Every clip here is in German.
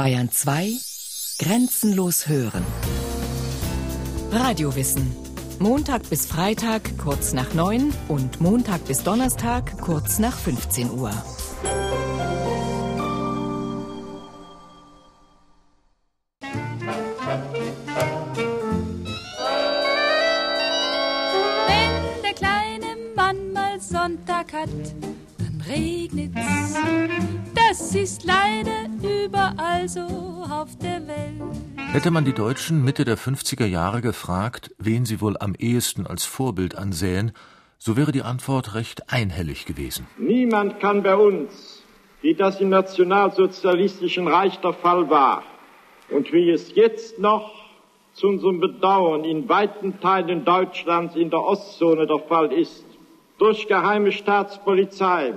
Bayern 2 Grenzenlos hören. Radiowissen. Montag bis Freitag kurz nach 9 und Montag bis Donnerstag kurz nach 15 Uhr. Wenn der kleine Mann mal Sonntag hat, dann regnet's. Das ist leider überall so auf der Welt. Hätte man die Deutschen Mitte der 50er Jahre gefragt, wen sie wohl am ehesten als Vorbild ansähen, so wäre die Antwort recht einhellig gewesen. Niemand kann bei uns, wie das im nationalsozialistischen Reich der Fall war und wie es jetzt noch zu unserem Bedauern in weiten Teilen Deutschlands in der Ostzone der Fall ist, durch geheime Staatspolizei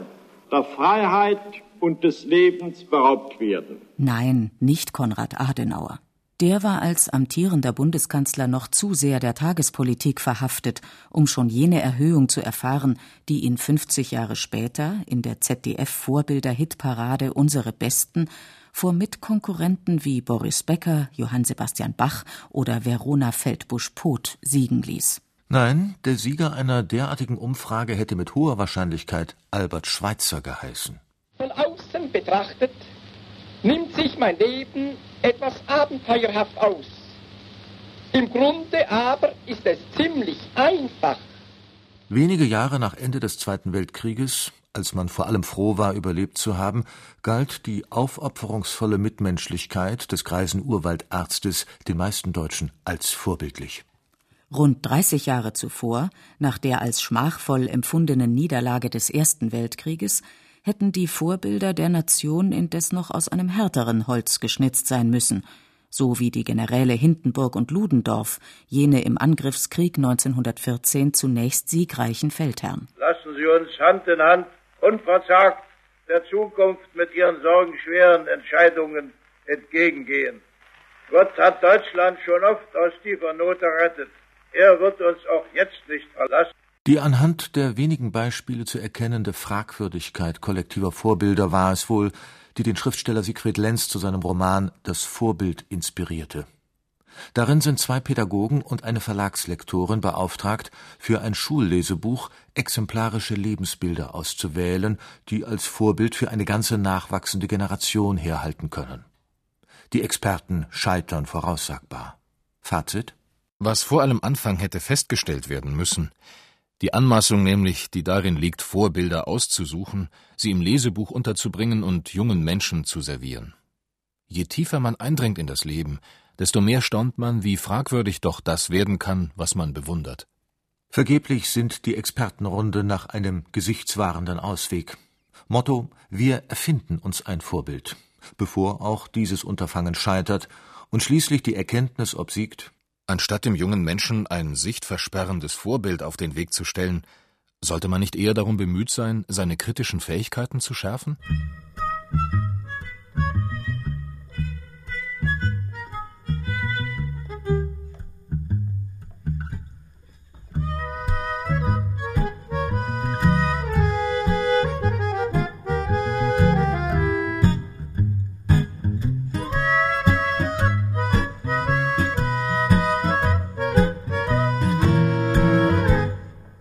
der Freiheit und des Lebens beraubt werden. Nein, nicht Konrad Adenauer. Der war als amtierender Bundeskanzler noch zu sehr der Tagespolitik verhaftet, um schon jene Erhöhung zu erfahren, die ihn 50 Jahre später in der ZDF-Vorbilder-Hitparade Unsere Besten vor Mitkonkurrenten wie Boris Becker, Johann Sebastian Bach oder Verona Feldbusch-Poth siegen ließ. Nein, der Sieger einer derartigen Umfrage hätte mit hoher Wahrscheinlichkeit Albert Schweitzer geheißen. Betrachtet nimmt sich mein Leben etwas abenteuerhaft aus. Im Grunde aber ist es ziemlich einfach. Wenige Jahre nach Ende des Zweiten Weltkrieges, als man vor allem froh war, überlebt zu haben, galt die aufopferungsvolle Mitmenschlichkeit des greisen Urwaldarztes den meisten Deutschen als vorbildlich. Rund 30 Jahre zuvor, nach der als schmachvoll empfundenen Niederlage des Ersten Weltkrieges, hätten die Vorbilder der Nation indes noch aus einem härteren Holz geschnitzt sein müssen, so wie die Generäle Hindenburg und Ludendorff, jene im Angriffskrieg 1914 zunächst siegreichen Feldherren. Lassen Sie uns Hand in Hand unverzagt der Zukunft mit ihren sorgenschweren Entscheidungen entgegengehen. Gott hat Deutschland schon oft aus tiefer Not errettet. Er wird uns auch jetzt nicht verlassen. Die anhand der wenigen Beispiele zu erkennende Fragwürdigkeit kollektiver Vorbilder war es wohl, die den Schriftsteller Siegfried Lenz zu seinem Roman Das Vorbild inspirierte. Darin sind zwei Pädagogen und eine Verlagslektorin beauftragt, für ein Schullesebuch exemplarische Lebensbilder auszuwählen, die als Vorbild für eine ganze nachwachsende Generation herhalten können. Die Experten scheitern voraussagbar. Fazit? Was vor allem Anfang hätte festgestellt werden müssen, die Anmaßung nämlich, die darin liegt, Vorbilder auszusuchen, sie im Lesebuch unterzubringen und jungen Menschen zu servieren. Je tiefer man eindringt in das Leben, desto mehr staunt man, wie fragwürdig doch das werden kann, was man bewundert. Vergeblich sind die Expertenrunde nach einem gesichtswahrenden Ausweg. Motto: Wir erfinden uns ein Vorbild, bevor auch dieses Unterfangen scheitert und schließlich die Erkenntnis obsiegt, Anstatt dem jungen Menschen ein sichtversperrendes Vorbild auf den Weg zu stellen, sollte man nicht eher darum bemüht sein, seine kritischen Fähigkeiten zu schärfen?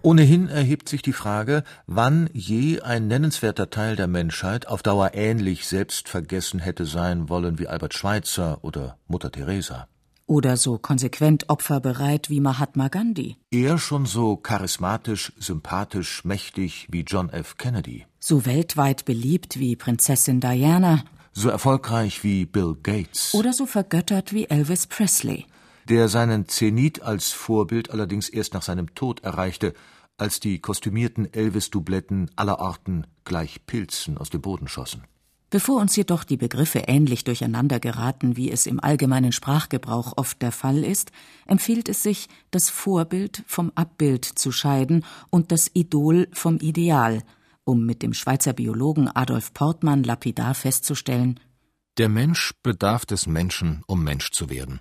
Ohnehin erhebt sich die Frage, wann je ein nennenswerter Teil der Menschheit auf Dauer ähnlich selbstvergessen hätte sein wollen wie Albert Schweitzer oder Mutter Teresa. Oder so konsequent opferbereit wie Mahatma Gandhi. Er schon so charismatisch, sympathisch, mächtig wie John F. Kennedy. So weltweit beliebt wie Prinzessin Diana. So erfolgreich wie Bill Gates. Oder so vergöttert wie Elvis Presley. Der seinen Zenit als Vorbild allerdings erst nach seinem Tod erreichte, als die kostümierten Elvis-Dubletten aller Arten gleich Pilzen aus dem Boden schossen. Bevor uns jedoch die Begriffe ähnlich durcheinander geraten, wie es im allgemeinen Sprachgebrauch oft der Fall ist, empfiehlt es sich, das Vorbild vom Abbild zu scheiden und das Idol vom Ideal, um mit dem Schweizer Biologen Adolf Portmann lapidar festzustellen Der Mensch bedarf des Menschen, um Mensch zu werden.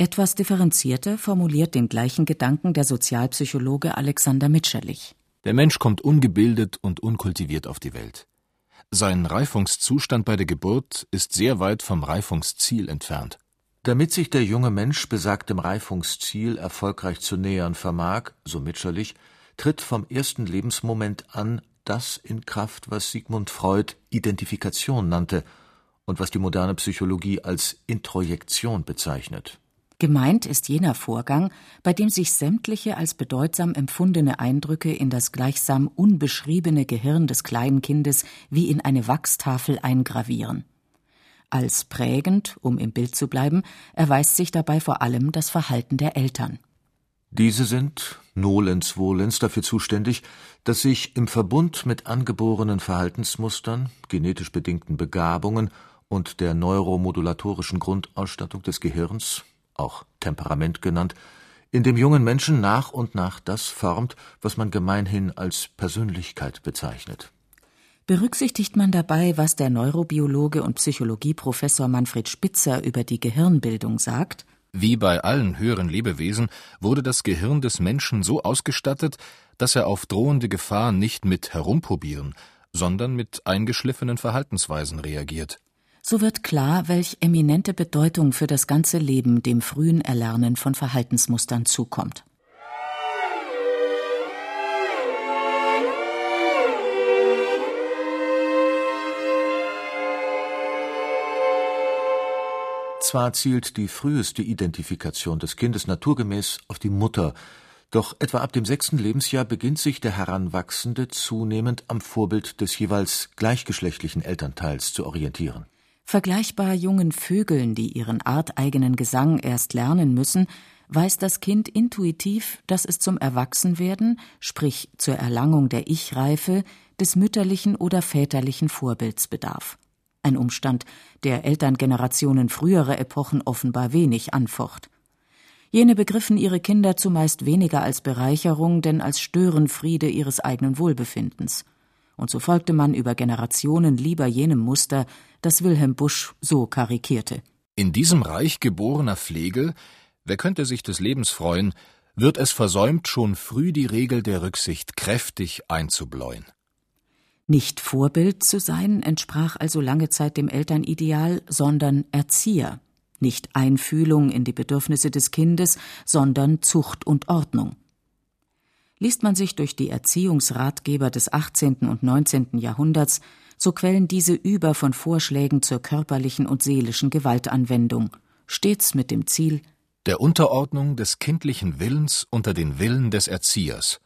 Etwas differenzierter formuliert den gleichen Gedanken der Sozialpsychologe Alexander Mitscherlich. Der Mensch kommt ungebildet und unkultiviert auf die Welt. sein Reifungszustand bei der Geburt ist sehr weit vom Reifungsziel entfernt. Damit sich der junge Mensch besagtem Reifungsziel erfolgreich zu nähern vermag, so Mitscherlich, tritt vom ersten Lebensmoment an das in Kraft, was Sigmund Freud Identifikation nannte und was die moderne Psychologie als Introjektion bezeichnet. Gemeint ist jener Vorgang, bei dem sich sämtliche als bedeutsam empfundene Eindrücke in das gleichsam unbeschriebene Gehirn des kleinen Kindes wie in eine Wachstafel eingravieren. Als prägend, um im Bild zu bleiben, erweist sich dabei vor allem das Verhalten der Eltern. Diese sind, nolens volens, dafür zuständig, dass sich im Verbund mit angeborenen Verhaltensmustern, genetisch bedingten Begabungen und der neuromodulatorischen Grundausstattung des Gehirns auch Temperament genannt, in dem jungen Menschen nach und nach das formt, was man gemeinhin als Persönlichkeit bezeichnet. Berücksichtigt man dabei, was der Neurobiologe und Psychologieprofessor Manfred Spitzer über die Gehirnbildung sagt? Wie bei allen höheren Lebewesen wurde das Gehirn des Menschen so ausgestattet, dass er auf drohende Gefahr nicht mit herumprobieren, sondern mit eingeschliffenen Verhaltensweisen reagiert so wird klar, welch eminente Bedeutung für das ganze Leben dem frühen Erlernen von Verhaltensmustern zukommt. Zwar zielt die früheste Identifikation des Kindes naturgemäß auf die Mutter, doch etwa ab dem sechsten Lebensjahr beginnt sich der Heranwachsende zunehmend am Vorbild des jeweils gleichgeschlechtlichen Elternteils zu orientieren. Vergleichbar jungen Vögeln, die ihren arteigenen Gesang erst lernen müssen, weiß das Kind intuitiv, dass es zum Erwachsenwerden, sprich zur Erlangung der Ich-Reife, des mütterlichen oder väterlichen Vorbilds bedarf. Ein Umstand, der Elterngenerationen früherer Epochen offenbar wenig anfocht. Jene begriffen ihre Kinder zumeist weniger als Bereicherung, denn als Störenfriede ihres eigenen Wohlbefindens und so folgte man über Generationen lieber jenem Muster, das Wilhelm Busch so karikierte. In diesem Reich geborener Pflege, wer könnte sich des Lebens freuen, wird es versäumt, schon früh die Regel der Rücksicht kräftig einzubläuen. Nicht Vorbild zu sein, entsprach also lange Zeit dem Elternideal, sondern Erzieher, nicht Einfühlung in die Bedürfnisse des Kindes, sondern Zucht und Ordnung. Liest man sich durch die Erziehungsratgeber des 18. und 19. Jahrhunderts, so quellen diese über von Vorschlägen zur körperlichen und seelischen Gewaltanwendung, stets mit dem Ziel der Unterordnung des kindlichen Willens unter den Willen des Erziehers.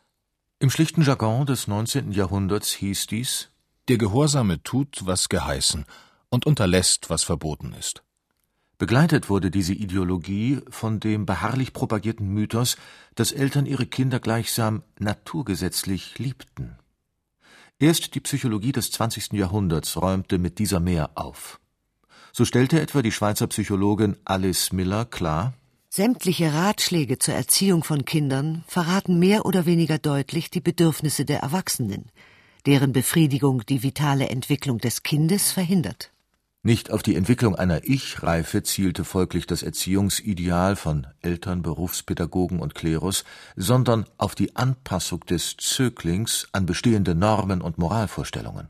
Im schlichten Jargon des 19. Jahrhunderts hieß dies Der Gehorsame tut, was geheißen, und unterlässt, was verboten ist. Begleitet wurde diese Ideologie von dem beharrlich propagierten Mythos, dass Eltern ihre Kinder gleichsam naturgesetzlich liebten. Erst die Psychologie des 20. Jahrhunderts räumte mit dieser mehr auf. So stellte etwa die Schweizer Psychologin Alice Miller klar, Sämtliche Ratschläge zur Erziehung von Kindern verraten mehr oder weniger deutlich die Bedürfnisse der Erwachsenen, deren Befriedigung die vitale Entwicklung des Kindes verhindert. Nicht auf die Entwicklung einer Ich-Reife zielte folglich das Erziehungsideal von Eltern, Berufspädagogen und Klerus, sondern auf die Anpassung des Zöglings an bestehende Normen und Moralvorstellungen.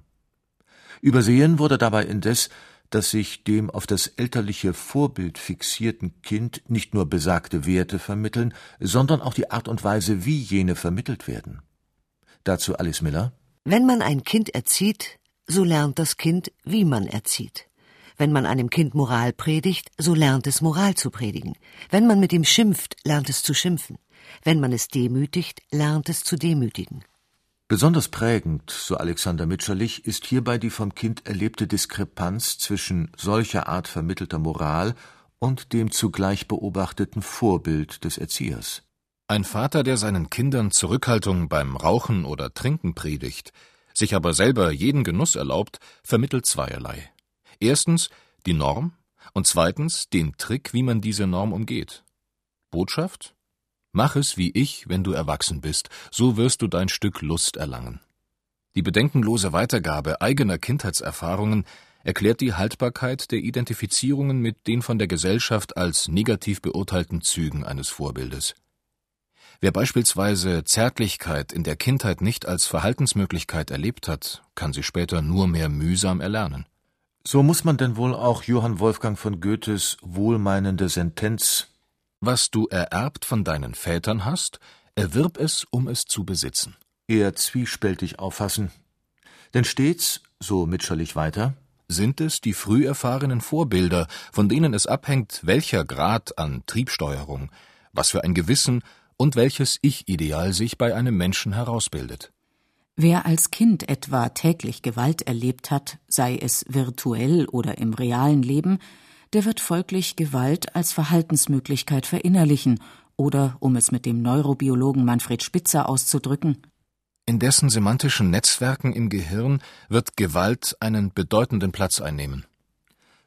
Übersehen wurde dabei indes, dass sich dem auf das elterliche Vorbild fixierten Kind nicht nur besagte Werte vermitteln, sondern auch die Art und Weise, wie jene vermittelt werden. Dazu Alice Miller. Wenn man ein Kind erzieht, so lernt das Kind, wie man erzieht. Wenn man einem Kind Moral predigt, so lernt es Moral zu predigen. Wenn man mit ihm schimpft, lernt es zu schimpfen. Wenn man es demütigt, lernt es zu demütigen. Besonders prägend, so Alexander Mitscherlich, ist hierbei die vom Kind erlebte Diskrepanz zwischen solcher Art vermittelter Moral und dem zugleich beobachteten Vorbild des Erziehers. Ein Vater, der seinen Kindern Zurückhaltung beim Rauchen oder Trinken predigt, sich aber selber jeden Genuss erlaubt, vermittelt zweierlei. Erstens die Norm und zweitens den Trick, wie man diese Norm umgeht. Botschaft? Mach es wie ich, wenn du erwachsen bist, so wirst du dein Stück Lust erlangen. Die bedenkenlose Weitergabe eigener Kindheitserfahrungen erklärt die Haltbarkeit der Identifizierungen mit den von der Gesellschaft als negativ beurteilten Zügen eines Vorbildes. Wer beispielsweise Zärtlichkeit in der Kindheit nicht als Verhaltensmöglichkeit erlebt hat, kann sie später nur mehr mühsam erlernen. So muss man denn wohl auch Johann Wolfgang von Goethes wohlmeinende Sentenz Was du ererbt von deinen Vätern hast, erwirb es, um es zu besitzen. eher zwiespältig auffassen. Denn stets, so Mitscherlich weiter, Sind es die früh erfahrenen Vorbilder, von denen es abhängt, welcher Grad an Triebsteuerung, was für ein Gewissen und welches Ich-Ideal sich bei einem Menschen herausbildet. Wer als Kind etwa täglich Gewalt erlebt hat, sei es virtuell oder im realen Leben, der wird folglich Gewalt als Verhaltensmöglichkeit verinnerlichen oder, um es mit dem Neurobiologen Manfred Spitzer auszudrücken, In dessen semantischen Netzwerken im Gehirn wird Gewalt einen bedeutenden Platz einnehmen.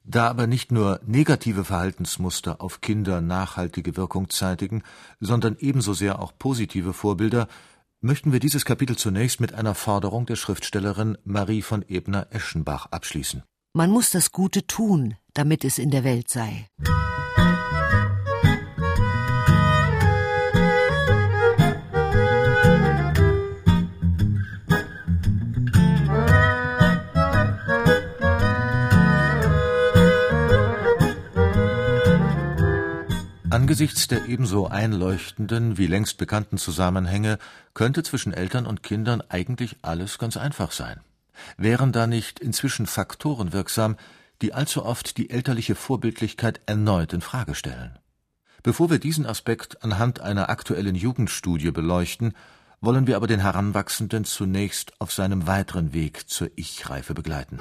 Da aber nicht nur negative Verhaltensmuster auf Kinder nachhaltige Wirkung zeitigen, sondern ebenso sehr auch positive Vorbilder, möchten wir dieses Kapitel zunächst mit einer Forderung der Schriftstellerin Marie von Ebner-Eschenbach abschließen. Man muss das Gute tun, damit es in der Welt sei. Angesichts der ebenso einleuchtenden wie längst bekannten Zusammenhänge könnte zwischen Eltern und Kindern eigentlich alles ganz einfach sein. Wären da nicht inzwischen Faktoren wirksam, die allzu oft die elterliche Vorbildlichkeit erneut in Frage stellen? Bevor wir diesen Aspekt anhand einer aktuellen Jugendstudie beleuchten, wollen wir aber den Heranwachsenden zunächst auf seinem weiteren Weg zur Ich-Reife begleiten.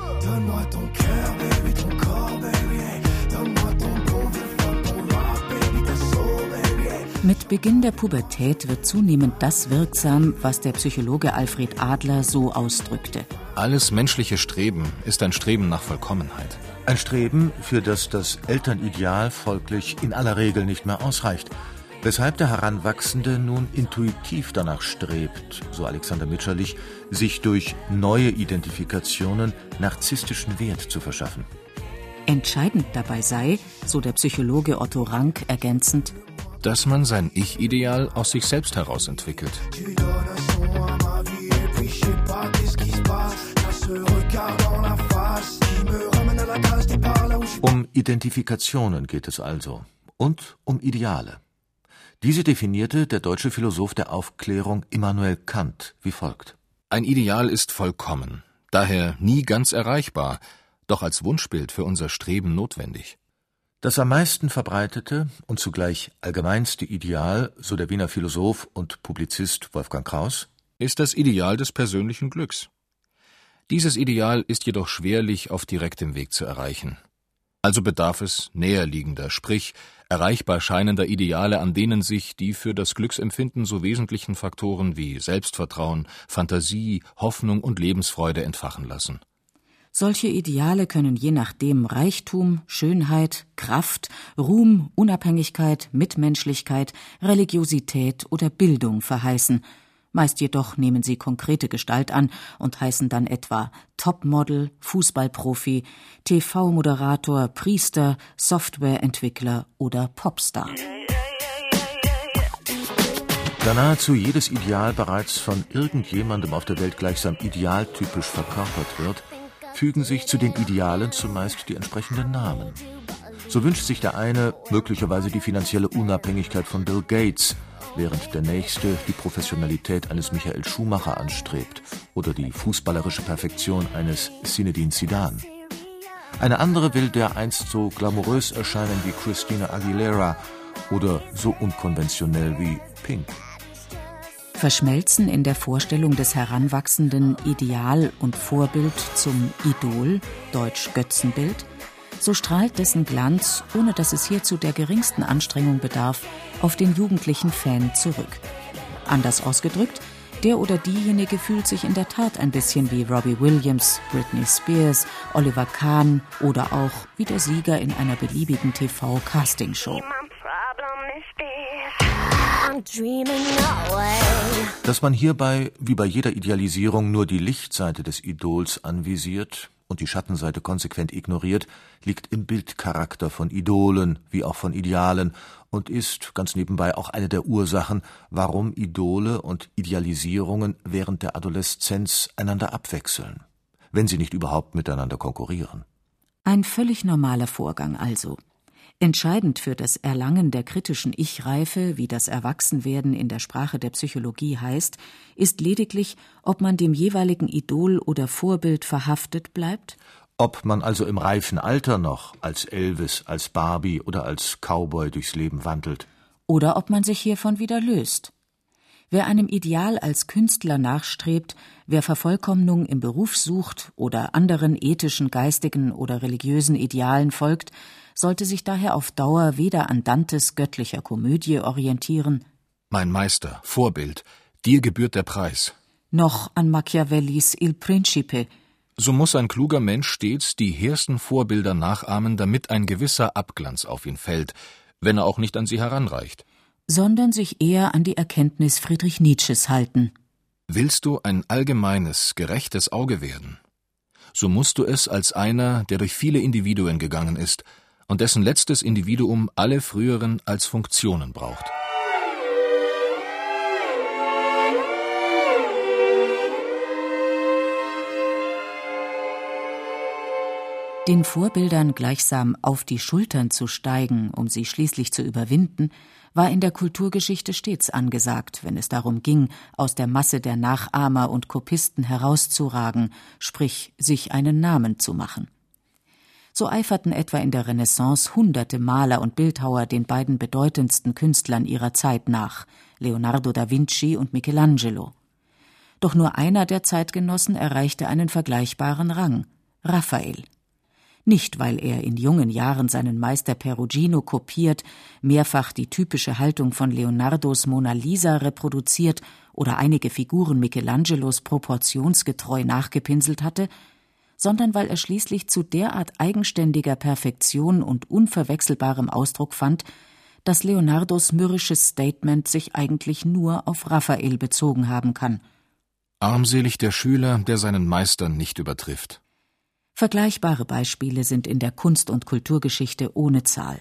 Mit Beginn der Pubertät wird zunehmend das wirksam, was der Psychologe Alfred Adler so ausdrückte. Alles menschliche Streben ist ein Streben nach Vollkommenheit. Ein Streben, für das das Elternideal folglich in aller Regel nicht mehr ausreicht, weshalb der Heranwachsende nun intuitiv danach strebt, so Alexander Mitscherlich, sich durch neue Identifikationen narzisstischen Wert zu verschaffen. Entscheidend dabei sei, so der Psychologe Otto Rank ergänzend, Dass man sein Ich-Ideal aus sich selbst heraus entwickelt. Um Identifikationen geht es also und um Ideale. Diese definierte der deutsche Philosoph der Aufklärung Immanuel Kant wie folgt. Ein Ideal ist vollkommen, daher nie ganz erreichbar, doch als Wunschbild für unser Streben notwendig. Das am meisten verbreitete und zugleich allgemeinste Ideal, so der Wiener Philosoph und Publizist Wolfgang Kraus, ist das Ideal des persönlichen Glücks. Dieses Ideal ist jedoch schwerlich auf direktem Weg zu erreichen. Also bedarf es näherliegender, sprich erreichbar scheinender Ideale, an denen sich die für das Glücksempfinden so wesentlichen Faktoren wie Selbstvertrauen, Fantasie, Hoffnung und Lebensfreude entfachen lassen. Solche Ideale können je nachdem Reichtum, Schönheit, Kraft, Ruhm, Unabhängigkeit, Mitmenschlichkeit, Religiosität oder Bildung verheißen. Meist jedoch nehmen sie konkrete Gestalt an und heißen dann etwa Topmodel, Fußballprofi, TV-Moderator, Priester, Softwareentwickler oder Popstar. Da nahezu jedes Ideal bereits von irgendjemandem auf der Welt gleichsam idealtypisch verkörpert wird, fügen sich zu den Idealen zumeist die entsprechenden Namen. So wünscht sich der eine möglicherweise die finanzielle Unabhängigkeit von Bill Gates, während der nächste die Professionalität eines Michael Schumacher anstrebt oder die fußballerische Perfektion eines Zinedine Zidane. Eine andere will dereinst so glamourös erscheinen wie Christina Aguilera oder so unkonventionell wie Pink. Verschmelzen in der Vorstellung des Heranwachsenden Ideal und Vorbild zum Idol, deutsch Götzenbild, so strahlt dessen Glanz, ohne dass es hierzu der geringsten Anstrengung bedarf, auf den jugendlichen Fan zurück. Anders ausgedrückt, der oder diejenige fühlt sich in der Tat ein bisschen wie Robbie Williams, Britney Spears, Oliver Kahn oder auch wie der Sieger in einer beliebigen TV-Castingshow. Dass man hierbei, wie bei jeder Idealisierung, nur die Lichtseite des Idols anvisiert und die Schattenseite konsequent ignoriert, liegt im Bildcharakter von Idolen wie auch von Idealen und ist, ganz nebenbei, auch eine der Ursachen, warum Idole und Idealisierungen während der Adoleszenz einander abwechseln, wenn sie nicht überhaupt miteinander konkurrieren. Ein völlig normaler Vorgang also. Entscheidend für das Erlangen der kritischen Ich-Reife, wie das Erwachsenwerden in der Sprache der Psychologie heißt, ist lediglich, ob man dem jeweiligen Idol oder Vorbild verhaftet bleibt? Ob man also im reifen Alter noch als Elvis, als Barbie oder als Cowboy durchs Leben wandelt. Oder ob man sich hiervon wieder löst. Wer einem Ideal als Künstler nachstrebt, wer Vervollkommnung im Beruf sucht oder anderen ethischen, geistigen oder religiösen Idealen folgt, sollte sich daher auf Dauer weder an Dantes göttlicher Komödie orientieren Mein Meister, Vorbild, dir gebührt der Preis. noch an Machiavellis Il Principe, So muss ein kluger Mensch stets die hehrsten Vorbilder nachahmen, damit ein gewisser Abglanz auf ihn fällt, wenn er auch nicht an sie heranreicht. sondern sich eher an die Erkenntnis Friedrich Nietzsches halten. Willst du ein allgemeines, gerechtes Auge werden, so musst du es als einer, der durch viele Individuen gegangen ist und dessen letztes Individuum alle früheren als Funktionen braucht. Den Vorbildern gleichsam auf die Schultern zu steigen, um sie schließlich zu überwinden, war in der Kulturgeschichte stets angesagt, wenn es darum ging, aus der Masse der Nachahmer und Kopisten herauszuragen, sprich sich einen Namen zu machen. So eiferten etwa in der Renaissance hunderte Maler und Bildhauer den beiden bedeutendsten Künstlern ihrer Zeit nach, Leonardo da Vinci und Michelangelo. Doch nur einer der Zeitgenossen erreichte einen vergleichbaren Rang, Raphael. Nicht, weil er in jungen Jahren seinen Meister Perugino kopiert, mehrfach die typische Haltung von Leonardos Mona Lisa reproduziert oder einige Figuren Michelangelos proportionsgetreu nachgepinselt hatte, sondern weil er schließlich zu derart eigenständiger Perfektion und unverwechselbarem Ausdruck fand, dass Leonardos mürrisches Statement sich eigentlich nur auf Raphael bezogen haben kann. Armselig der Schüler, der seinen Meister nicht übertrifft. Vergleichbare Beispiele sind in der Kunst- und Kulturgeschichte ohne Zahl.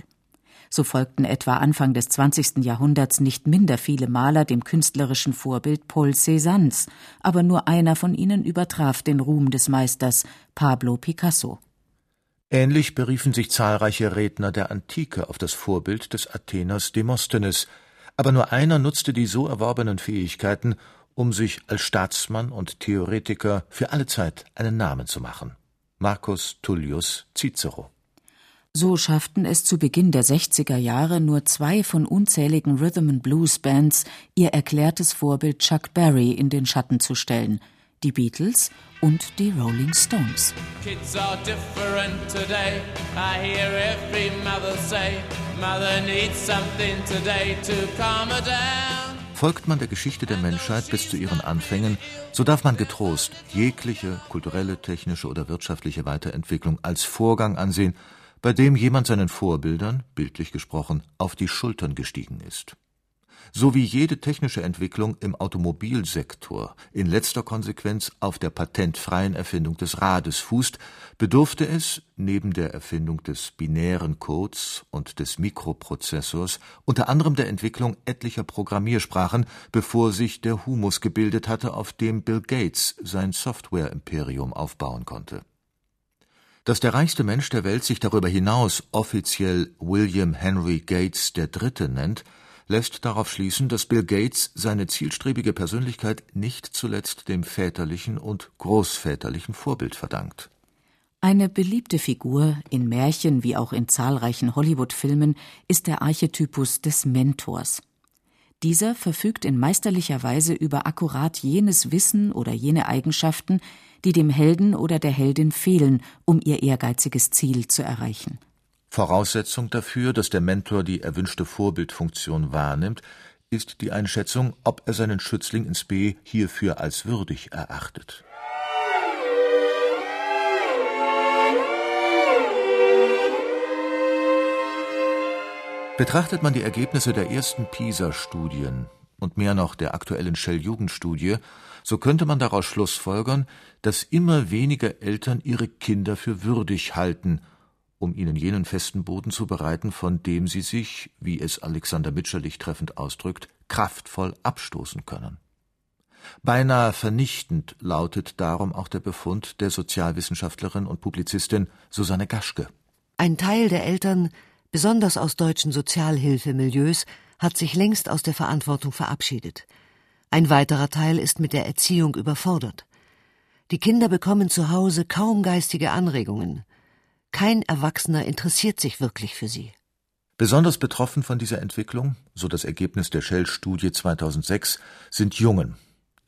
So folgten etwa Anfang des 20. Jahrhunderts nicht minder viele Maler dem künstlerischen Vorbild Paul Cézannes, aber nur einer von ihnen übertraf den Ruhm des Meisters, Pablo Picasso. Ähnlich beriefen sich zahlreiche Redner der Antike auf das Vorbild des Atheners Demosthenes, aber nur einer nutzte die so erworbenen Fähigkeiten, um sich als Staatsmann und Theoretiker für alle Zeit einen Namen zu machen. Marcus Tullius Cicero. So schafften es zu Beginn der 60er Jahre nur zwei von unzähligen Rhythm and Blues Bands, ihr erklärtes Vorbild Chuck Berry in den Schatten zu stellen, die Beatles und die Rolling Stones. Kids are different today. I hear every mother say, Mother needs something today to calm her down. Folgt man der Geschichte der Menschheit bis zu ihren Anfängen, so darf man getrost jegliche kulturelle, technische oder wirtschaftliche Weiterentwicklung als Vorgang ansehen, bei dem jemand seinen Vorbildern, bildlich gesprochen, auf die Schultern gestiegen ist. So wie jede technische Entwicklung im Automobilsektor in letzter Konsequenz auf der patentfreien Erfindung des Rades fußt, bedurfte es, neben der Erfindung des binären Codes und des Mikroprozessors, unter anderem der Entwicklung etlicher Programmiersprachen, bevor sich der Humus gebildet hatte, auf dem Bill Gates sein Software-Imperium aufbauen konnte. Dass der reichste Mensch der Welt sich darüber hinaus offiziell William Henry Gates III. nennt, lässt darauf schließen, dass Bill Gates seine zielstrebige Persönlichkeit nicht zuletzt dem väterlichen und großväterlichen Vorbild verdankt. Eine beliebte Figur in Märchen wie auch in zahlreichen Hollywood-Filmen ist der Archetypus des Mentors. Dieser verfügt in meisterlicher Weise über akkurat jenes Wissen oder jene Eigenschaften, die dem Helden oder der Heldin fehlen, um ihr ehrgeiziges Ziel zu erreichen. Voraussetzung dafür, dass der Mentor die erwünschte Vorbildfunktion wahrnimmt, ist die Einschätzung, ob er seinen Schützling ins B hierfür als würdig erachtet. Betrachtet man die Ergebnisse der ersten PISA-Studien und mehr noch der aktuellen Shell-Jugendstudie, so könnte man daraus schlussfolgern, dass immer weniger Eltern ihre Kinder für würdig halten, um ihnen jenen festen Boden zu bereiten, von dem sie sich, wie es Alexander Mitscherlich treffend ausdrückt, kraftvoll abstoßen können. Beinahe vernichtend lautet darum auch der Befund der Sozialwissenschaftlerin und Publizistin Susanne Gaschke. Ein Teil der Eltern, besonders aus deutschen Sozialhilfemilieus, hat sich längst aus der Verantwortung verabschiedet. Ein weiterer Teil ist mit der Erziehung überfordert. Die Kinder bekommen zu Hause kaum geistige Anregungen. Kein Erwachsener interessiert sich wirklich für sie. Besonders betroffen von dieser Entwicklung, so das Ergebnis der Shell-Studie 2006, sind Jungen,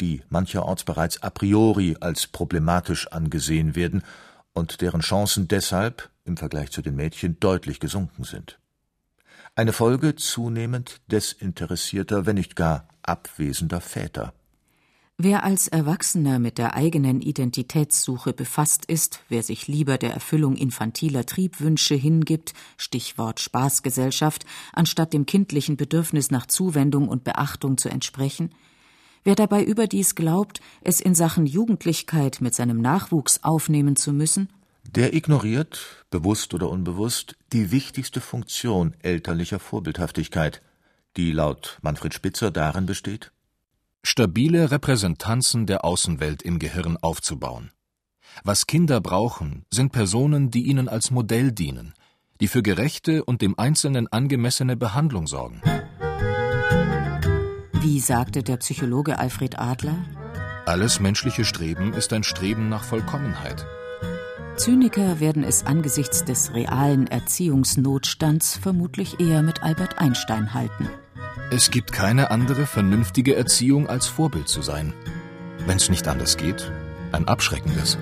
die mancherorts bereits a priori als problematisch angesehen werden und deren Chancen deshalb im Vergleich zu den Mädchen deutlich gesunken sind. Eine Folge zunehmend desinteressierter, wenn nicht gar abwesender Väter. Wer als Erwachsener mit der eigenen Identitätssuche befasst ist, wer sich lieber der Erfüllung infantiler Triebwünsche hingibt, Stichwort Spaßgesellschaft, anstatt dem kindlichen Bedürfnis nach Zuwendung und Beachtung zu entsprechen, wer dabei überdies glaubt, es in Sachen Jugendlichkeit mit seinem Nachwuchs aufnehmen zu müssen, der ignoriert, bewusst oder unbewusst, die wichtigste Funktion elterlicher Vorbildhaftigkeit, die laut Manfred Spitzer darin besteht, stabile Repräsentanzen der Außenwelt im Gehirn aufzubauen. Was Kinder brauchen, sind Personen, die ihnen als Modell dienen, die für gerechte und dem Einzelnen angemessene Behandlung sorgen. Wie sagte der Psychologe Alfred Adler? Alles menschliche Streben ist ein Streben nach Vollkommenheit. Zyniker werden es angesichts des realen Erziehungsnotstands vermutlich eher mit Albert Einstein halten. Es gibt keine andere vernünftige Erziehung als Vorbild zu sein. Wenn es nicht anders geht, ein abschreckendes.